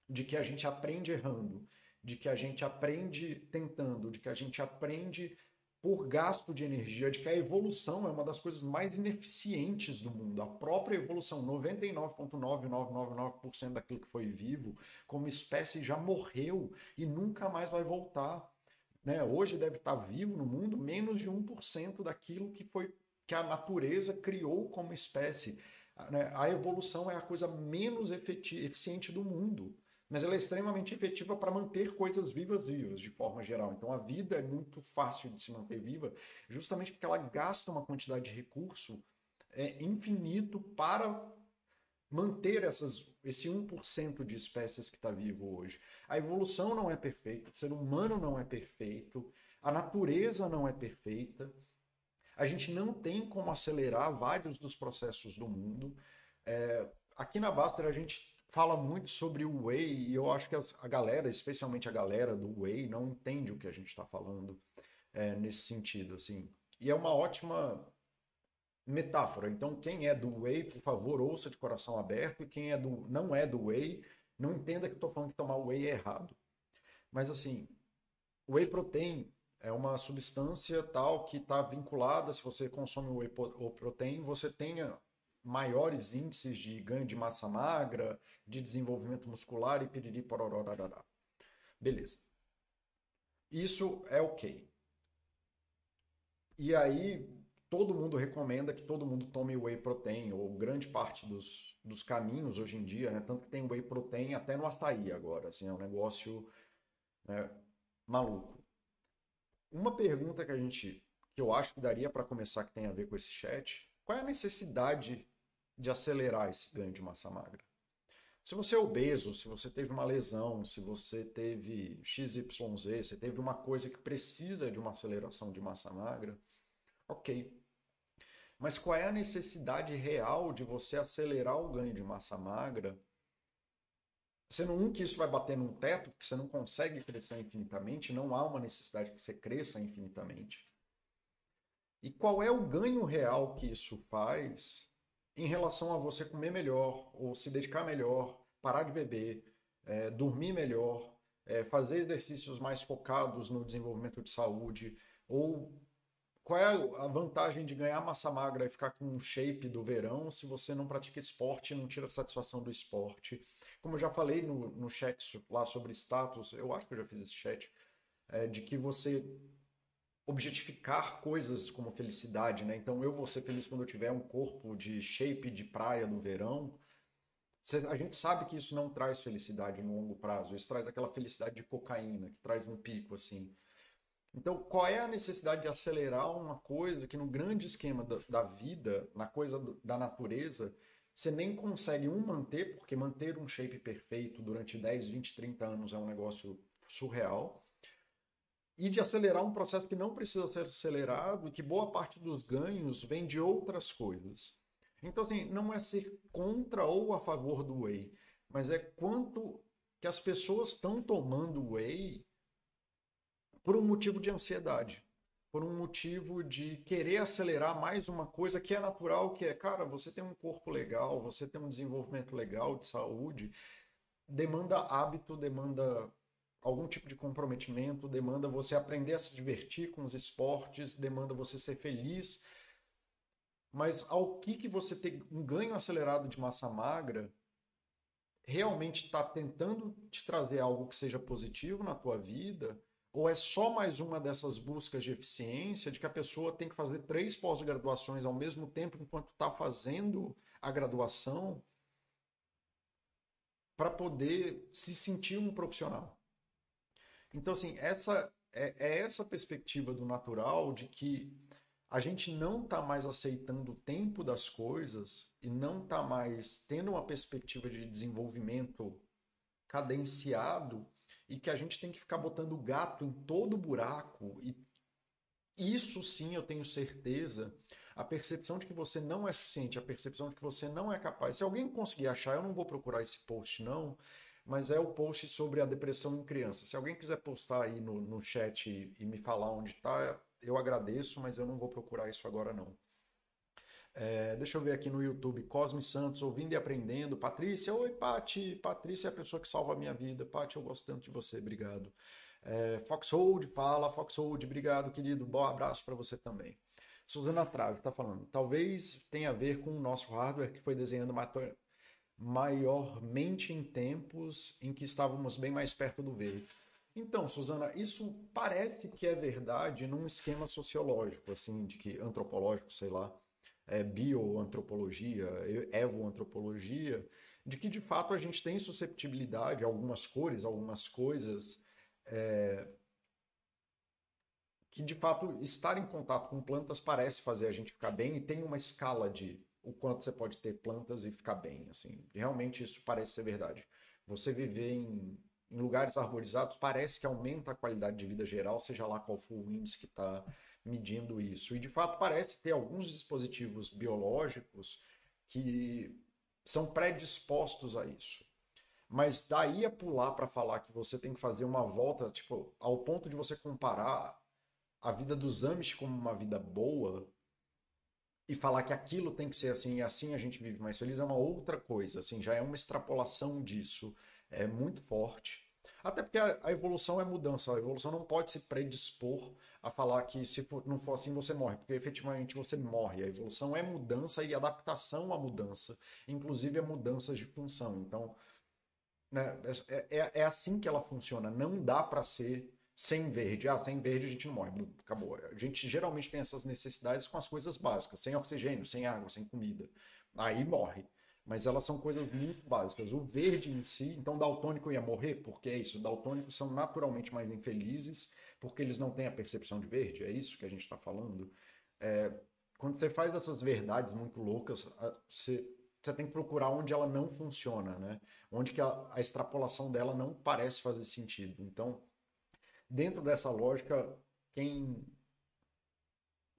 de que a gente aprende errando, de que a gente aprende tentando, de que a gente aprende por gasto de energia, de que a evolução é uma das coisas mais ineficientes do mundo. A própria evolução, 99,9999% daquilo que foi vivo como espécie já morreu e nunca mais vai voltar. Né? Hoje deve estar vivo no mundo menos de 1% daquilo que foi que a natureza criou como espécie. Né? A evolução é a coisa menos eficiente do mundo, mas ela é extremamente efetiva para manter coisas vivas vivas, de forma geral. Então a vida é muito fácil de se manter viva, justamente porque ela gasta uma quantidade de recurso é, infinito para manter essas, esse 1% de espécies que está vivo hoje. A evolução não é perfeita, o ser humano não é perfeito, a natureza não é perfeita. A gente não tem como acelerar vários dos processos do mundo. É, aqui na Baster a gente fala muito sobre o Whey e eu acho que as, a galera, especialmente a galera do Whey, não entende o que a gente está falando é, nesse sentido. assim. E é uma ótima metáfora. Então, quem é do Whey, por favor, ouça de coração aberto. E quem é do, não é do Whey, não entenda que estou falando que tomar Whey é errado. Mas, assim, Whey Protein é uma substância tal que está vinculada, se você consome whey protein, você tenha maiores índices de ganho de massa magra, de desenvolvimento muscular e piriri porororarará. Beleza. Isso é ok. E aí, todo mundo recomenda que todo mundo tome whey protein, ou grande parte dos, dos caminhos hoje em dia, né? Tanto que tem whey protein até no açaí agora, assim, é um negócio né, maluco. Uma pergunta que a gente, que eu acho que daria para começar que tem a ver com esse chat, qual é a necessidade de acelerar esse ganho de massa magra? Se você é obeso, se você teve uma lesão, se você teve XYZ, você teve uma coisa que precisa de uma aceleração de massa magra, ok. Mas qual é a necessidade real de você acelerar o ganho de massa magra Sendo um que isso vai bater num teto, porque você não consegue crescer infinitamente, não há uma necessidade que você cresça infinitamente. E qual é o ganho real que isso faz em relação a você comer melhor, ou se dedicar melhor, parar de beber, é, dormir melhor, é, fazer exercícios mais focados no desenvolvimento de saúde, ou qual é a vantagem de ganhar massa magra e ficar com um shape do verão se você não pratica esporte e não tira satisfação do esporte? Como eu já falei no, no chat lá sobre status, eu acho que eu já fiz esse chat, é, de que você objetificar coisas como felicidade, né? Então eu vou ser feliz quando eu tiver um corpo de shape de praia no verão. A gente sabe que isso não traz felicidade no longo prazo, isso traz aquela felicidade de cocaína, que traz um pico assim. Então, qual é a necessidade de acelerar uma coisa que no grande esquema da, da vida, na coisa do, da natureza, você nem consegue um manter, porque manter um shape perfeito durante 10, 20, 30 anos é um negócio surreal. E de acelerar um processo que não precisa ser acelerado e que boa parte dos ganhos vem de outras coisas. Então, assim, não é ser contra ou a favor do whey, mas é quanto que as pessoas estão tomando whey por um motivo de ansiedade por um motivo de querer acelerar mais uma coisa que é natural, que é, cara, você tem um corpo legal, você tem um desenvolvimento legal de saúde, demanda hábito, demanda algum tipo de comprometimento, demanda você aprender a se divertir com os esportes, demanda você ser feliz. Mas ao que, que você tem um ganho acelerado de massa magra realmente está tentando te trazer algo que seja positivo na tua vida, ou é só mais uma dessas buscas de eficiência de que a pessoa tem que fazer três pós-graduações ao mesmo tempo enquanto está fazendo a graduação para poder se sentir um profissional. Então, assim, essa é, é essa perspectiva do natural de que a gente não está mais aceitando o tempo das coisas e não está mais tendo uma perspectiva de desenvolvimento cadenciado e que a gente tem que ficar botando gato em todo buraco e isso sim eu tenho certeza a percepção de que você não é suficiente, a percepção de que você não é capaz. Se alguém conseguir achar, eu não vou procurar esse post não, mas é o post sobre a depressão em criança. Se alguém quiser postar aí no, no chat e, e me falar onde está, eu agradeço, mas eu não vou procurar isso agora não. É, deixa eu ver aqui no YouTube, Cosme Santos, ouvindo e aprendendo. Patrícia, oi Pati, Patrícia é a pessoa que salva a minha vida. Pati, eu gosto tanto de você, obrigado. É, Foxhold, fala, Foxhold, obrigado, querido. Bom abraço para você também. Suzana Trave está falando, talvez tenha a ver com o nosso hardware que foi desenhando maiormente em tempos em que estávamos bem mais perto do verde. Então, Suzana, isso parece que é verdade num esquema sociológico, assim, de que antropológico, sei lá, é, bioantropologia, evoantropologia, de que de fato a gente tem susceptibilidade a algumas cores, algumas coisas, é, que de fato estar em contato com plantas parece fazer a gente ficar bem e tem uma escala de o quanto você pode ter plantas e ficar bem, assim. Realmente isso parece ser verdade. Você viver em em lugares arborizados parece que aumenta a qualidade de vida geral, seja lá qual for o índice que está medindo isso. E de fato parece ter alguns dispositivos biológicos que são predispostos a isso. Mas daí a pular para falar que você tem que fazer uma volta, tipo, ao ponto de você comparar a vida dos Amish como uma vida boa e falar que aquilo tem que ser assim e assim a gente vive mais feliz é uma outra coisa, assim, já é uma extrapolação disso é muito forte. Até porque a, evolução é mudança. A evolução não pode se predispor a falar que se não for assim você morre, porque efetivamente você morre. A evolução é mudança e adaptação à mudança, inclusive a mudanças de função. Então, né, é, é, é assim que ela funciona. Não dá para ser sem verde. Ah, sem verde a gente não morre. Acabou. A gente geralmente tem essas necessidades com as coisas básicas, sem oxigênio, sem água, sem comida. Aí morre mas elas são coisas muito básicas. O verde em si, então daltônico ia morrer, porque é isso, daltônicos são naturalmente mais infelizes, porque eles não têm a percepção de verde, é isso que a gente está falando. É, quando você faz essas verdades muito loucas, você, você tem que procurar onde ela não funciona, né? Onde que a, a extrapolação dela não parece fazer sentido. Então, dentro dessa lógica, quem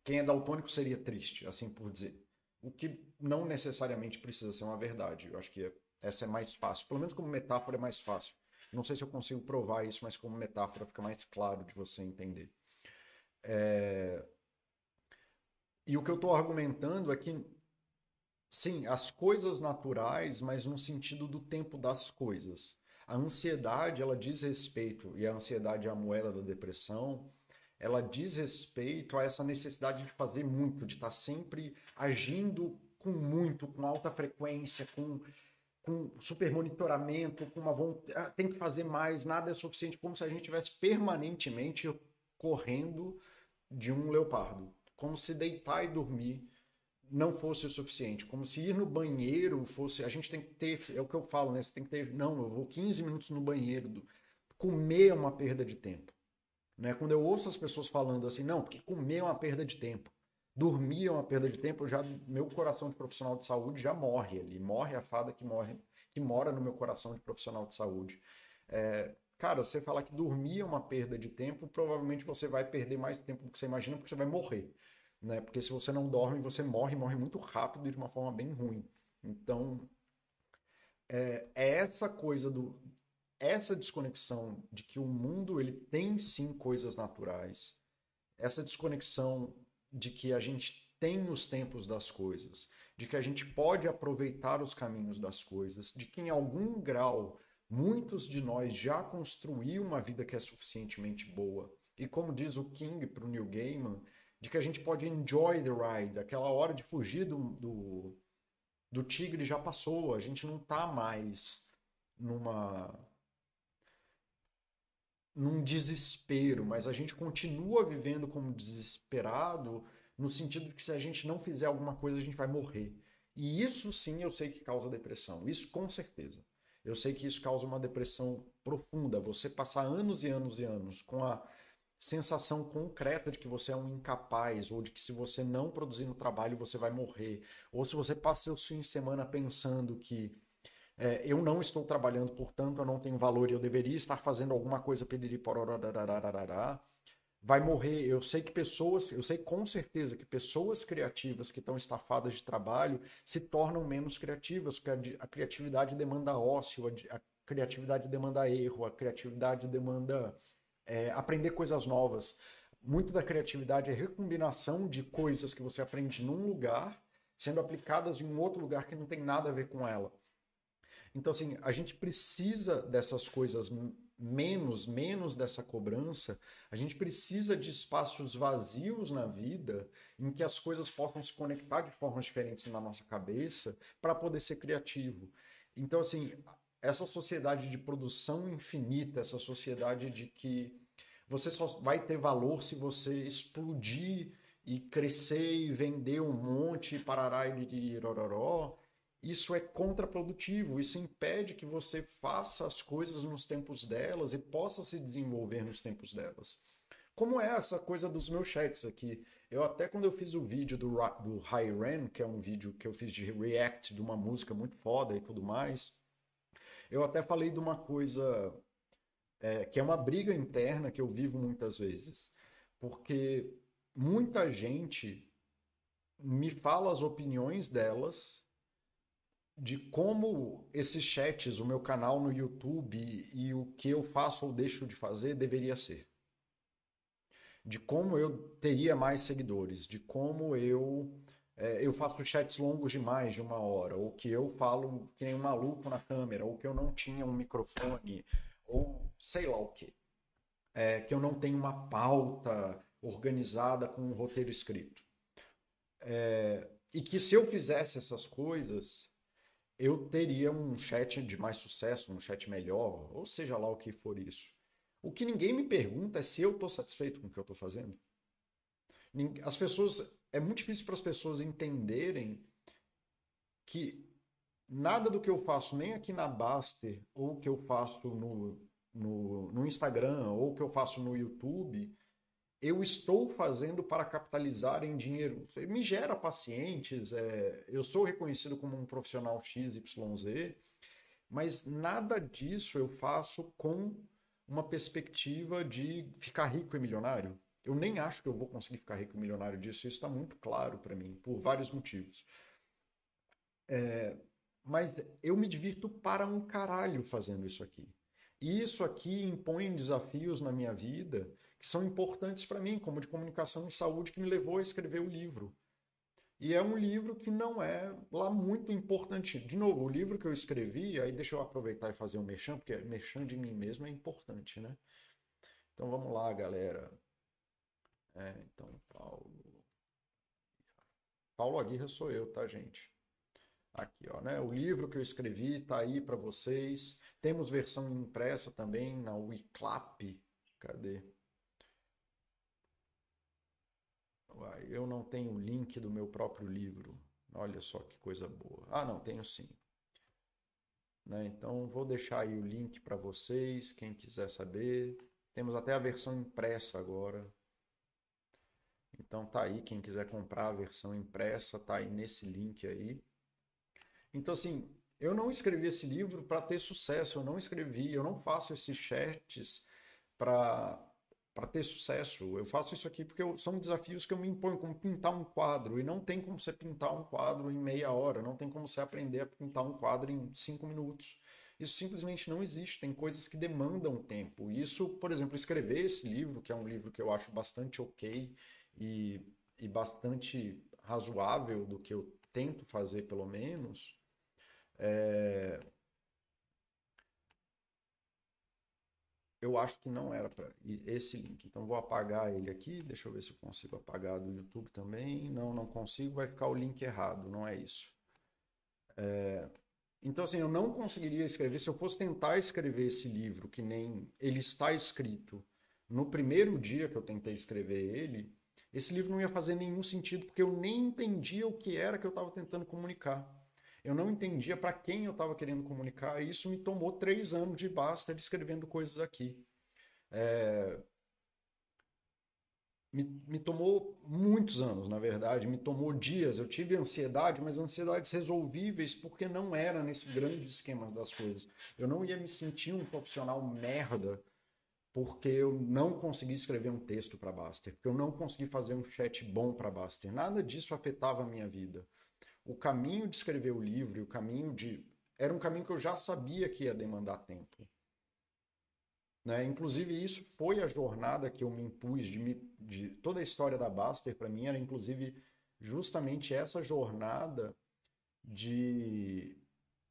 quem é daltônico seria triste, assim por dizer. O que não necessariamente precisa ser uma verdade. Eu acho que essa é mais fácil. Pelo menos como metáfora é mais fácil. Não sei se eu consigo provar isso, mas como metáfora fica mais claro de você entender. É... E o que eu estou argumentando é que, sim, as coisas naturais, mas no sentido do tempo das coisas. A ansiedade, ela diz respeito, e a ansiedade é a moeda da depressão, ela diz respeito a essa necessidade de fazer muito, de estar sempre agindo com muito, com alta frequência, com, com super monitoramento, com uma vontade, ah, tem que fazer mais, nada é suficiente, como se a gente estivesse permanentemente correndo de um leopardo, como se deitar e dormir não fosse o suficiente, como se ir no banheiro fosse, a gente tem que ter, é o que eu falo, né? Você tem que ter, não, eu vou 15 minutos no banheiro, comer é uma perda de tempo. Né? Quando eu ouço as pessoas falando assim, não, porque comer é uma perda de tempo, dormir é uma perda de tempo, já meu coração de profissional de saúde já morre ali, morre a fada que morre, que mora no meu coração de profissional de saúde. É, cara, você falar que dormir é uma perda de tempo, provavelmente você vai perder mais tempo do que você imagina, porque você vai morrer. Né? Porque se você não dorme, você morre, morre muito rápido e de uma forma bem ruim. Então, é, é essa coisa do, essa desconexão de que o mundo ele tem sim coisas naturais, essa desconexão de que a gente tem os tempos das coisas, de que a gente pode aproveitar os caminhos das coisas, de que em algum grau muitos de nós já construíram uma vida que é suficientemente boa. E como diz o King para o Neil Gaiman, de que a gente pode enjoy the ride, aquela hora de fugir do, do, do tigre já passou, a gente não está mais numa num desespero, mas a gente continua vivendo como desesperado no sentido de que se a gente não fizer alguma coisa a gente vai morrer. E isso sim eu sei que causa depressão, isso com certeza. Eu sei que isso causa uma depressão profunda. Você passar anos e anos e anos com a sensação concreta de que você é um incapaz, ou de que se você não produzir no trabalho você vai morrer, ou se você passa seus fins de semana pensando que é, eu não estou trabalhando, portanto eu não tenho valor e eu deveria estar fazendo alguma coisa vai morrer. Eu sei que pessoas, eu sei com certeza que pessoas criativas que estão estafadas de trabalho se tornam menos criativas, porque a, criatividade demanda ócio, a, criatividade demanda erro, a criatividade demanda é, aprender coisas novas. Muito da criatividade é recombinação de coisas que você aprende num lugar, sendo aplicadas em um outro lugar que não tem nada a ver com ela. Então, assim, a gente precisa dessas coisas menos, menos dessa cobrança, a gente precisa de espaços vazios na vida em que as coisas possam se conectar de formas diferentes na nossa cabeça para poder ser criativo. Então, assim, essa sociedade de produção infinita, essa sociedade de que você só vai ter valor se você explodir e crescer e vender um monte, parará e rororó, isso é contraprodutivo, isso impede que você faça as coisas nos tempos delas e possa se desenvolver nos tempos delas. Como é essa coisa dos meus chats aqui? Eu até quando eu fiz o vídeo do, do High Ren, que é um vídeo que eu fiz de react de uma música muito foda e tudo mais, eu até falei de uma coisa é, que é uma briga interna que eu vivo muitas vezes. Porque muita gente me fala as opiniões delas de como esses chats, o meu canal no YouTube e o que eu faço ou deixo de fazer deveria ser. De como eu teria mais seguidores, de como eu é, eu faço chats longos de mais de uma hora, ou que eu falo que nem um maluco na câmera, ou que eu não tinha um microfone, ou sei lá o que. É, que eu não tenho uma pauta organizada com um roteiro escrito. É, e que se eu fizesse essas coisas, eu teria um chat de mais sucesso, um chat melhor, ou seja lá o que for isso. O que ninguém me pergunta é se eu estou satisfeito com o que eu estou fazendo. As pessoas. É muito difícil para as pessoas entenderem que nada do que eu faço, nem aqui na Baster, ou que eu faço no, no, no Instagram, ou que eu faço no YouTube, eu estou fazendo para capitalizar em dinheiro. Me gera pacientes, é, eu sou reconhecido como um profissional XYZ, mas nada disso eu faço com uma perspectiva de ficar rico e milionário. Eu nem acho que eu vou conseguir ficar rico e milionário disso, isso está muito claro para mim, por vários motivos. É, mas eu me divirto para um caralho fazendo isso aqui. E isso aqui impõe desafios na minha vida que são importantes para mim, como de comunicação e saúde, que me levou a escrever o livro. E é um livro que não é lá muito importante. De novo, o livro que eu escrevi, aí deixa eu aproveitar e fazer um merchan, porque merchan de mim mesmo é importante, né? Então vamos lá, galera. É, então, Paulo. Paulo Aguirre sou eu, tá, gente? Aqui, ó, né? O livro que eu escrevi tá aí para vocês. Temos versão impressa também na Wiclap. Cadê? Uai, eu não tenho o link do meu próprio livro. Olha só que coisa boa. Ah, não, tenho sim. Né? Então, vou deixar aí o link para vocês, quem quiser saber. Temos até a versão impressa agora. Então tá aí, quem quiser comprar a versão impressa, tá aí nesse link aí. Então assim, eu não escrevi esse livro para ter sucesso, eu não escrevi, eu não faço esses chats para para ter sucesso. Eu faço isso aqui porque eu, são desafios que eu me imponho, como pintar um quadro. E não tem como você pintar um quadro em meia hora, não tem como você aprender a pintar um quadro em cinco minutos. Isso simplesmente não existe. Tem coisas que demandam tempo. Isso, por exemplo, escrever esse livro, que é um livro que eu acho bastante ok e, e bastante razoável do que eu tento fazer, pelo menos. É, eu acho que não era para esse link. Então vou apagar ele aqui. Deixa eu ver se eu consigo apagar do YouTube também. Não, não consigo. Vai ficar o link errado. Não é isso. É... então, assim, eu não conseguiria escrever, se eu fosse tentar escrever esse livro, que nem ele está escrito, no primeiro dia que eu tentei escrever ele, esse livro não ia fazer nenhum sentido, porque eu nem entendia o que era que eu estava tentando comunicar. Eu não entendia para quem eu estava querendo comunicar, e isso me tomou três anos de basta escrevendo coisas aqui. É, me, me tomou muitos anos, na verdade, me tomou dias. Eu tive ansiedade, mas ansiedades resolvíveis, porque não era nesse grande esquema das coisas. Eu não ia me sentir um profissional merda porque eu não consegui escrever um texto para Baster, porque eu não consegui fazer um chat bom para Baster. Nada disso afetava a minha vida. O caminho de escrever o livro o caminho de. Era um caminho que eu já sabia que ia demandar tempo. Né? Inclusive, isso foi a jornada que eu me impus de, me, de toda a história da Baster para mim era inclusive justamente essa jornada de,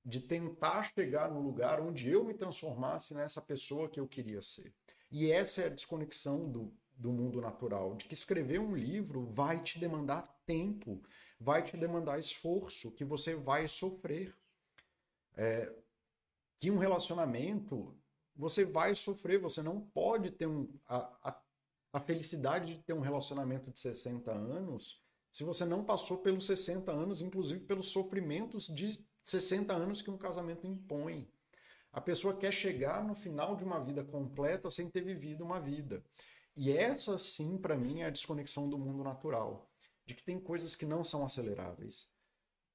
de tentar chegar no lugar onde eu me transformasse nessa pessoa que eu queria ser. E essa é a desconexão do, do mundo natural, de que escrever um livro vai te demandar tempo, vai te demandar esforço, que você vai sofrer. É, que um relacionamento você vai sofrer, você não pode ter um, a, a, a felicidade de ter um relacionamento de 60 anos se você não passou pelos 60 anos, inclusive pelos sofrimentos de 60 anos que um casamento impõe. A pessoa quer chegar no final de uma vida completa sem ter vivido uma vida. E essa, sim, para mim, é a desconexão do mundo natural. De que tem coisas que não são aceleráveis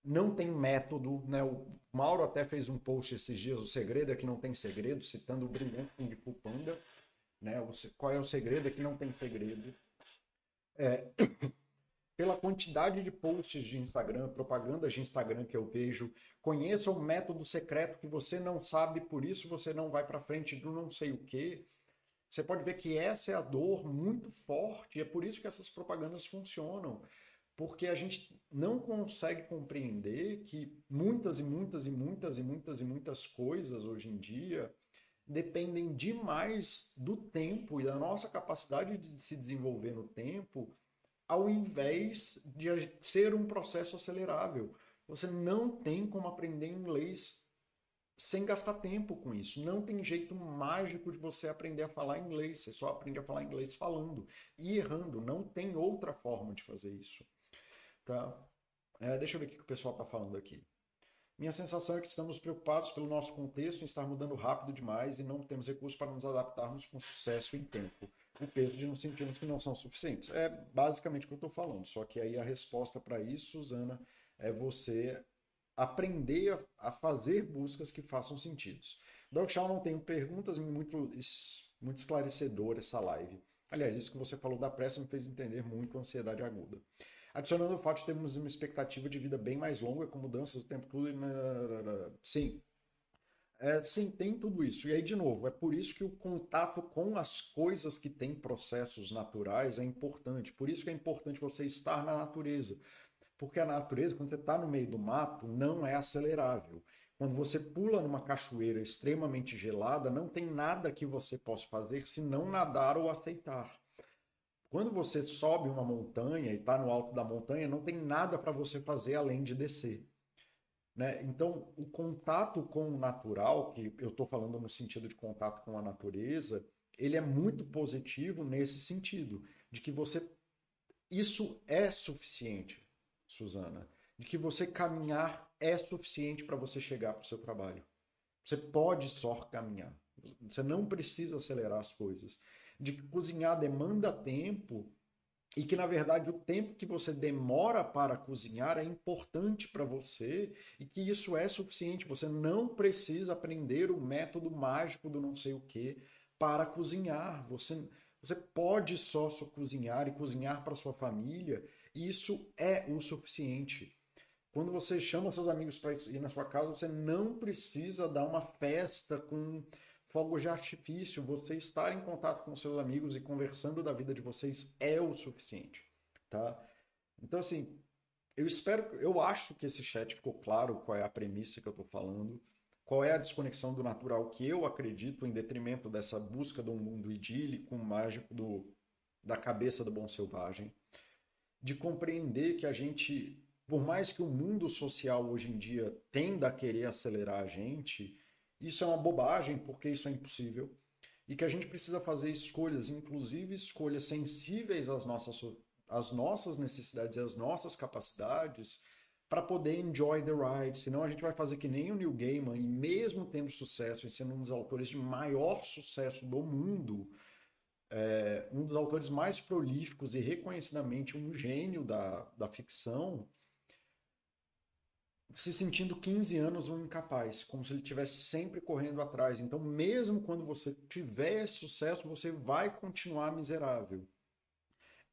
não tem método, né? O Mauro até fez um post esses dias, o segredo é que não tem segredo, citando o brilhante Kung Fu Panda, né? Qual é o segredo é que não tem segredo. É, pela quantidade de posts de Instagram, propagandas de Instagram que eu vejo, conheça o método secreto que você não sabe, por isso você não vai para frente do não sei o que. Você pode ver que essa é a dor muito forte, e é por isso que essas propagandas funcionam porque a gente não consegue compreender que muitas e muitas e muitas e muitas e muitas coisas hoje em dia dependem demais do tempo e da nossa capacidade de se desenvolver no tempo, ao invés de ser um processo acelerável. Você não tem como aprender inglês sem gastar tempo com isso. Não tem jeito mágico de você aprender a falar inglês. Você só aprende a falar inglês falando e errando. Não tem outra forma de fazer isso. Tá? É, deixa eu ver o que o pessoal está falando aqui. Minha sensação é que estamos preocupados pelo nosso contexto em estar mudando rápido demais e não temos recursos para nos adaptarmos com sucesso em tempo. O peso de nos sentirmos que não são suficientes. É basicamente o que eu estou falando. Só que aí a resposta para isso, Suzana, é você aprender a, fazer buscas que façam sentido. Doc Shaw não tenho perguntas muito, muito esclarecedor essa live. Aliás, isso que você falou da pressa me fez entender muito a ansiedade aguda. Adicionando o fato de termos uma expectativa de vida bem mais longa, com mudanças o tempo todo. Sim. É, sim, tem tudo isso. E aí, de novo, é por isso que o contato com as coisas que têm processos naturais é importante. Por isso que é importante você estar na natureza. Porque a natureza, quando você está no meio do mato, não é acelerável. Quando você pula numa cachoeira extremamente gelada, não tem nada que você possa fazer se não nadar ou aceitar. Quando você sobe uma montanha e está no alto da montanha, não tem nada para você fazer além de descer. Né? Então, o contato com o natural, que eu estou falando no sentido de contato com a natureza, ele é muito positivo nesse sentido, de que você. Isso é suficiente, Suzana. De que você caminhar é suficiente para você chegar para o seu trabalho. Você pode só caminhar. Você não precisa acelerar as coisas de que cozinhar demanda tempo e que na verdade o tempo que você demora para cozinhar é importante para você e que isso é suficiente. Você não precisa aprender o método mágico do não sei o que para cozinhar. Você você pode só, só cozinhar e cozinhar para sua família. E isso é o suficiente. Quando você chama seus amigos para ir na sua casa, você não precisa dar uma festa com fogos de artifício, você estar em contato com seus amigos e conversando da vida de vocês é o suficiente, tá? Então, assim, eu espero, eu acho que esse chat ficou claro qual é a premissa que eu estou falando, qual é a desconexão do natural que eu acredito em detrimento dessa busca um mundo idílico, mágico do, da cabeça do bom selvagem, de compreender que a gente por mais que o mundo social hoje em dia tenda a querer acelerar a gente, isso é uma bobagem, porque isso é impossível. E que a gente precisa fazer escolhas, inclusive escolhas sensíveis às nossas, às nossas necessidades e às nossas capacidades, para poder enjoy the ride. Senão a gente vai fazer que nem o Neil Gaiman, e mesmo tendo sucesso e sendo um dos autores de maior sucesso do mundo, é, um dos autores mais prolíficos e reconhecidamente um gênio da, da ficção, se sentindo 15 anos um incapaz, como se ele estivesse sempre correndo atrás. Então, mesmo quando você tiver esse sucesso, você vai continuar miserável.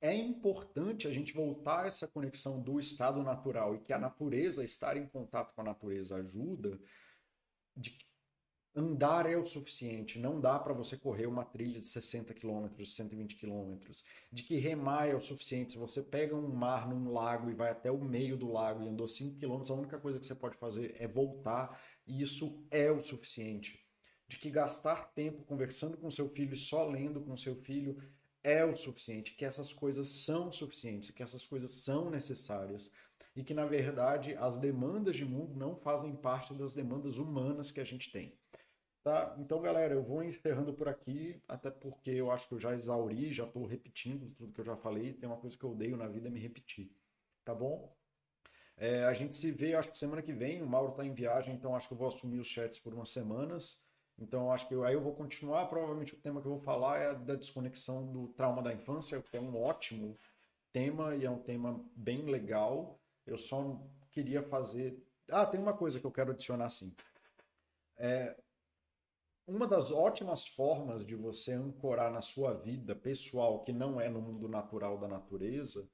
É importante a gente voltar a essa conexão do estado natural e que a natureza, estar em contato com a natureza ajuda, de andar é o suficiente. Não dá para você correr uma trilha de 60 quilômetros, 120 quilômetros. De que remar é o suficiente. Se você pega um mar num lago e vai até o meio do lago e andou 5 quilômetros, a única coisa que você pode fazer é voltar. E isso é o suficiente. De que gastar tempo conversando com seu filho, só lendo com seu filho, é o suficiente. Que essas coisas são suficientes, que essas coisas são necessárias. E que, na verdade, as demandas de mundo não fazem parte das demandas humanas que a gente tem. Tá? Então, galera, eu vou encerrando por aqui, até porque eu acho que eu já exauri, já estou repetindo tudo que eu já falei. Tem uma coisa que eu odeio na vida é me repetir. Tá bom? É, a gente se vê, acho que semana que vem. O Mauro está em viagem, então acho que eu vou assumir os chats por umas semanas. Então, acho que eu, aí eu vou continuar. Provavelmente o tema que eu vou falar é da desconexão do trauma da infância, que é um ótimo tema e é um tema bem legal. Eu só queria fazer. Ah, tem uma coisa que eu quero adicionar sim. É, uma das ótimas formas de você ancorar na sua vida pessoal, que não é no mundo natural da natureza,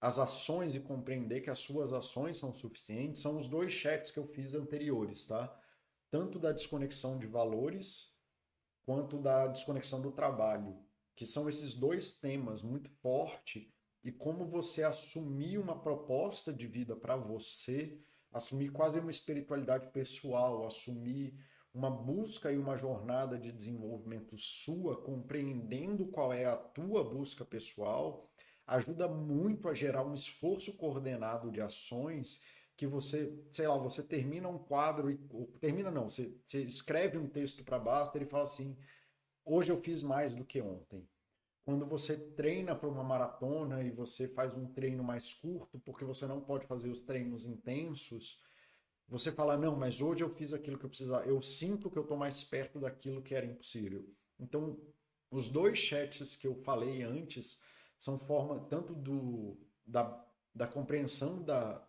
as ações e compreender que as suas ações são suficientes, são os dois chats que eu fiz anteriores, tá? Tanto da desconexão de valores, quanto da desconexão do trabalho, que são esses dois temas muito fortes e como você assumir uma proposta de vida para você, assumir quase uma espiritualidade pessoal, assumir uma busca e uma jornada de desenvolvimento sua, compreendendo qual é a tua busca pessoal, ajuda muito a gerar um esforço coordenado de ações que você, sei lá, você termina um quadro e termina não, você, você escreve um texto para baixo, ele fala assim: "Hoje eu fiz mais do que ontem". Quando você treina para uma maratona e você faz um treino mais curto, porque você não pode fazer os treinos intensos, você fala, não, mas hoje eu fiz aquilo que eu precisava, eu sinto que eu estou mais perto daquilo que era impossível. Então, os dois chats que eu falei antes são forma tanto do, da, da compreensão da,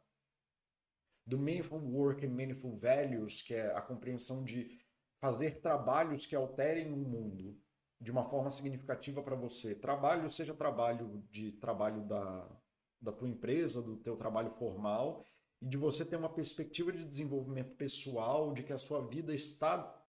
do Meaningful Work and Meaningful Values, que é a compreensão de fazer trabalhos que alterem o mundo de uma forma significativa para você. Trabalho, seja trabalho de trabalho da, da tua empresa, do teu trabalho formal, de você ter uma perspectiva de desenvolvimento pessoal, de que a sua vida está